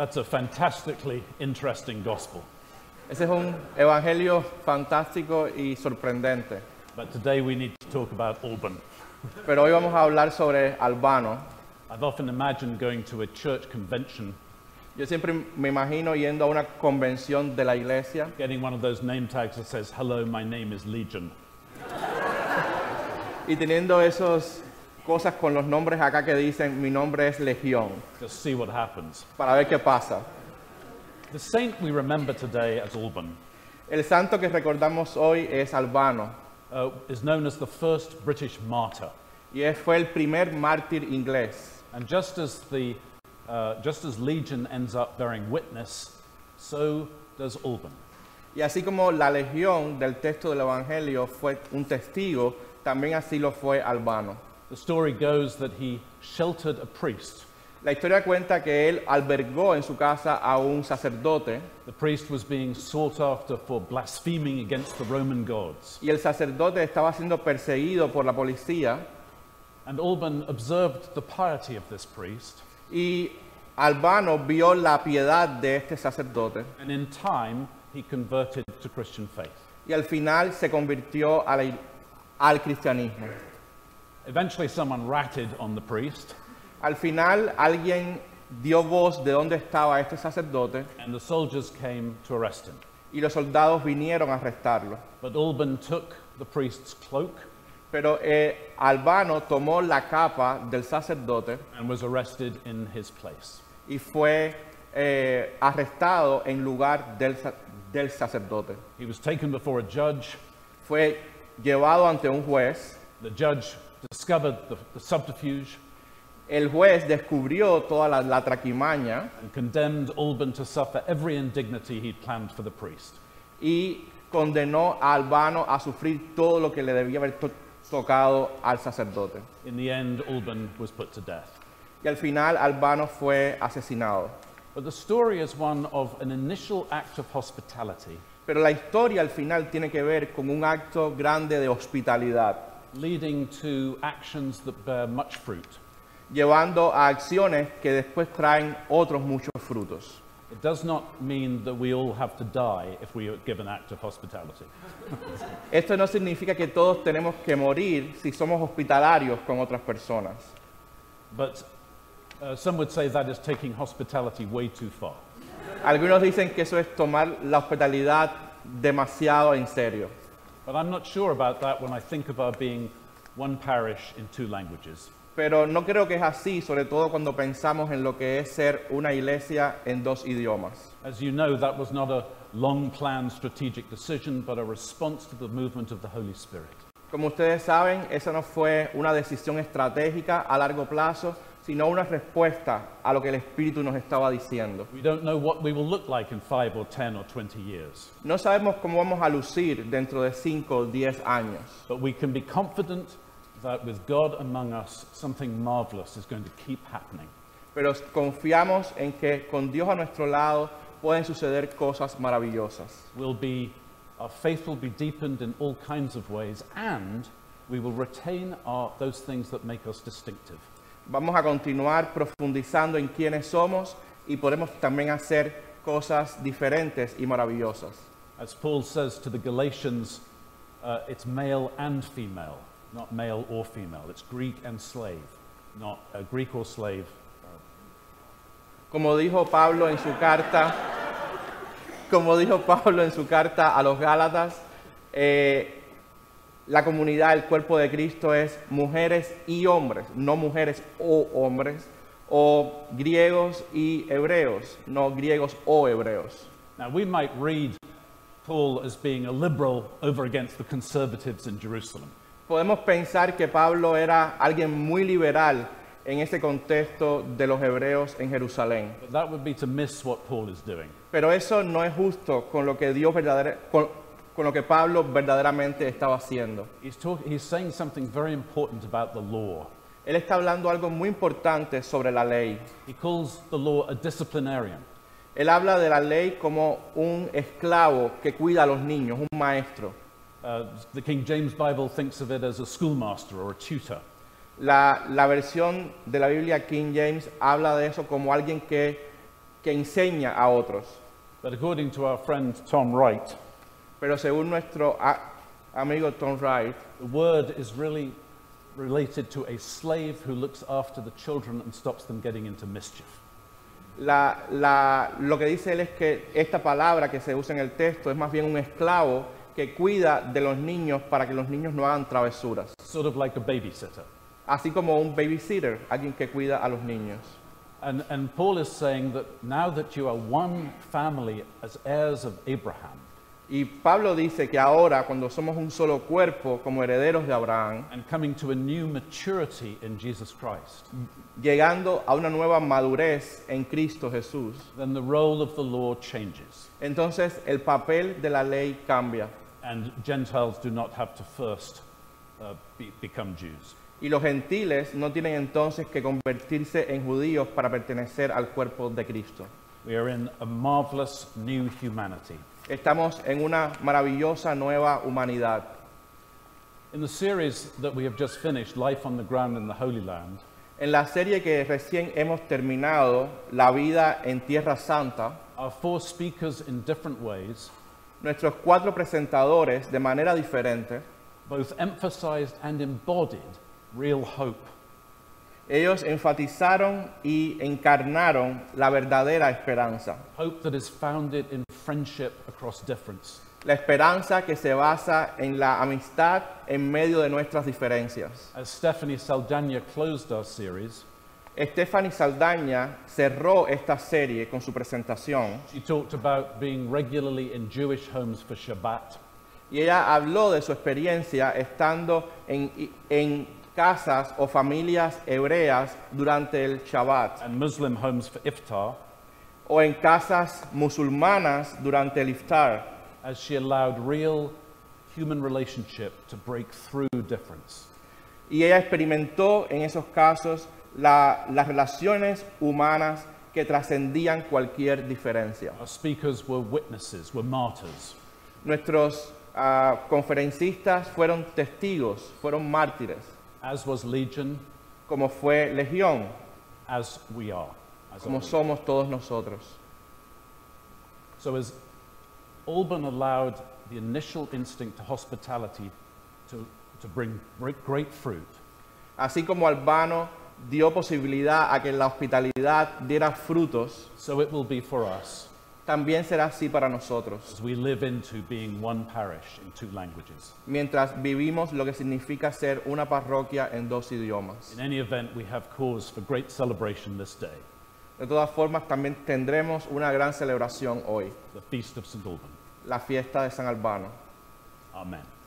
That's a fantastically interesting gospel. Ese es un evangelio fantástico y sorprendente. But today we need to talk about Alban. Pero hoy vamos a hablar sobre Albano. I've often imagined going to a church convention, Yo siempre me imagino yendo a una convención de la iglesia getting one of those name tags that says, Hello, my name is Legion. y teniendo esas cosas con los nombres acá que dicen mi nombre es Legión, Just see what happens. para ver qué pasa. The saint we remember today as Alban El santo que recordamos hoy es Albano uh, is known as the first British martyr. y él fue el primer mártir inglés. And just as, the, uh, just as Legion ends up bearing witness, so does Alban. Y así como la legión del texto del Evangelio fue un testigo, también así lo fue Albano. The story goes that he sheltered a priest. La historia cuenta que él albergó en su casa a un sacerdote The priest was being sought after for blaspheming against the Roman gods. y el sacerdote estaba siendo perseguido por la policía And Alban observed the piety of this priest, y Albano vio la piedad de este sacerdote and in time he converted to Christian faith. y al final se convirtió a la- al cristianismo. Eventually, someone ratted on the priest, Al final alguien dio voz de dónde estaba este sacerdote and the soldiers came to arrest him. y los soldados vinieron a arrestarlo. But Alban took the priest's cloak Pero eh, Albano tomó la capa del sacerdote and was arrested in his place. y fue eh, arrestado en lugar del, del sacerdote. He was taken before a judge. Fue llevado ante un juez. The judge discovered the, the subterfuge El juez descubrió toda la, la traquimaña and condemned Alban to suffer every indignity he'd planned for the priest. y condenó a Albano a sufrir todo lo que le debía haber to- tocado al sacerdote. In the end, Alban was put to death. Y al final Albano fue asesinado. But the story is one of an initial act of hospitality Pero la historia al final tiene que ver con un acto grande de hospitalidad, leading to actions that bear much fruit. llevando a acciones que después traen otros muchos frutos. It does not mean that we all have to die if we give an act of hospitality. Esto no significa que todos tenemos que morir si somos hospitalarios con otras personas. But uh, some would say that is taking hospitality way too far. Algunos dicen que eso es tomar la hospitalidad demasiado en serio. But I'm not sure about that when I think of our being one parish in two languages. Pero no creo que es así, sobre todo cuando pensamos en lo que es ser una iglesia en dos idiomas. As you know, that was not a long planned strategic decision, but a response to the movement of the Holy Spirit. Como ustedes saben, esa no fue una decisión estratégica a largo plazo, sino una respuesta a lo que el Espíritu nos estaba diciendo. We don't know what we will look like in five or 10 or 20 years, No sabemos cómo vamos a lucir dentro de 5 o 10 años, but we can be confident that with God among us, something marvelous is going to keep happening. pero confiamos en que con Dios a nuestro lado pueden suceder cosas maravillosas. We'll be, our faith will be deepened in all kinds of ways, and we will retain our, those things that make us distinctive. Vamos a continuar profundizando en quiénes somos y podemos también hacer cosas diferentes y maravillosas. As Paul says to the Galatians, uh, it's male and female, not male or female. It's Greek and slave, not uh, Greek or slave. Como dijo Pablo en su carta, como dijo Pablo en su carta a los Gálatas, eh, la comunidad, el cuerpo de Cristo es mujeres y hombres, no mujeres o hombres, o griegos y hebreos, no griegos o hebreos. Now, we might read Paul as being a liberal over against the conservatives in Jerusalem. Podemos pensar que Pablo era alguien muy liberal en ese contexto de los hebreos en Jerusalén. But that would be to miss what Paul is doing. Pero eso no es justo con lo que Dios con, con lo que Pablo verdaderamente estaba haciendo. He's, talk, he's saying something very important about the law. Él está hablando algo muy importante sobre la ley. He calls the law a disciplinarian. Él habla de la ley como un esclavo que cuida a los niños, un maestro. Uh, the King James Bible thinks of it as a schoolmaster or a tutor. La, la versión de la Biblia King James habla de eso como alguien que que enseña a otros. But according to our friend Tom Wright, Pero según nuestro amigo Tom Wright, the word is really related to a slave who looks after the children and stops them getting into mischief. la- la- lo que dice él es que esta palabra que se usa en el texto es más bien un esclavo que cuida de los niños para que los niños no hagan travesuras. Sort of like a babysitter. Así como un babysitter, alguien que cuida a los niños. And, and Paul is saying that now that you are one family as heirs of Abraham, Y Pablo dice que ahora, cuando somos un solo cuerpo como herederos de Abraham, and coming to a new maturity in Jesus Christ, llegando a una nueva madurez en Cristo Jesús, then the role of the law changes. entonces el papel de la ley cambia And Gentiles do not have to first uh, be, become Jews. y los gentiles no tienen entonces que convertirse en judíos para pertenecer al cuerpo de Cristo. We are in a marvelous new humanity. Estamos en una maravillosa nueva humanidad. In the series that we have just finished, Life on the Ground in the Holy Land, En la serie que recién hemos terminado, La vida en Tierra Santa, our four speakers in different ways nuestros cuatro presentadores, de manera diferente, both emphasized and embodied real hope. ellos enfatizaron y encarnaron la verdadera esperanza. Hope that is founded in friendship across difference. La esperanza que se basa en la amistad en medio de nuestras diferencias. As Stephanie Saldana closed our series, Stephanie Saldaña cerró esta serie con su presentación she talked about being regularly in Jewish homes for Shabbat y ella habló de su experiencia estando en, en casas o familias hebreas durante el Shabbat and Muslim homes for Iftar o en casas musulmanas durante el Iftar, as she allowed real human relationship to break through difference. y ella experimentó en esos casos la- las relaciones humanas que trascendían cualquier diferencia. Our speakers were witnesses, were martyrs. Nuestros ah, conferencistas fueron testigos, fueron mártires, as was Legion, como fue Legión, as we are. Como somos todos nosotros. So as Alban allowed the initial instinct to hospitality to, to bring great, great fruit, Así como Albano dio posibilidad a que la hospitalidad diera frutos, so it will be for us también será así para nosotros, as we live into being one parish in two languages. mientras vivimos lo que significa ser una parroquia en dos idiomas. In any event, we have cause for great celebration this day, De todas formas, también tendremos una gran celebración hoy, the Feast of St. Alban. la fiesta de San Albano. Amen.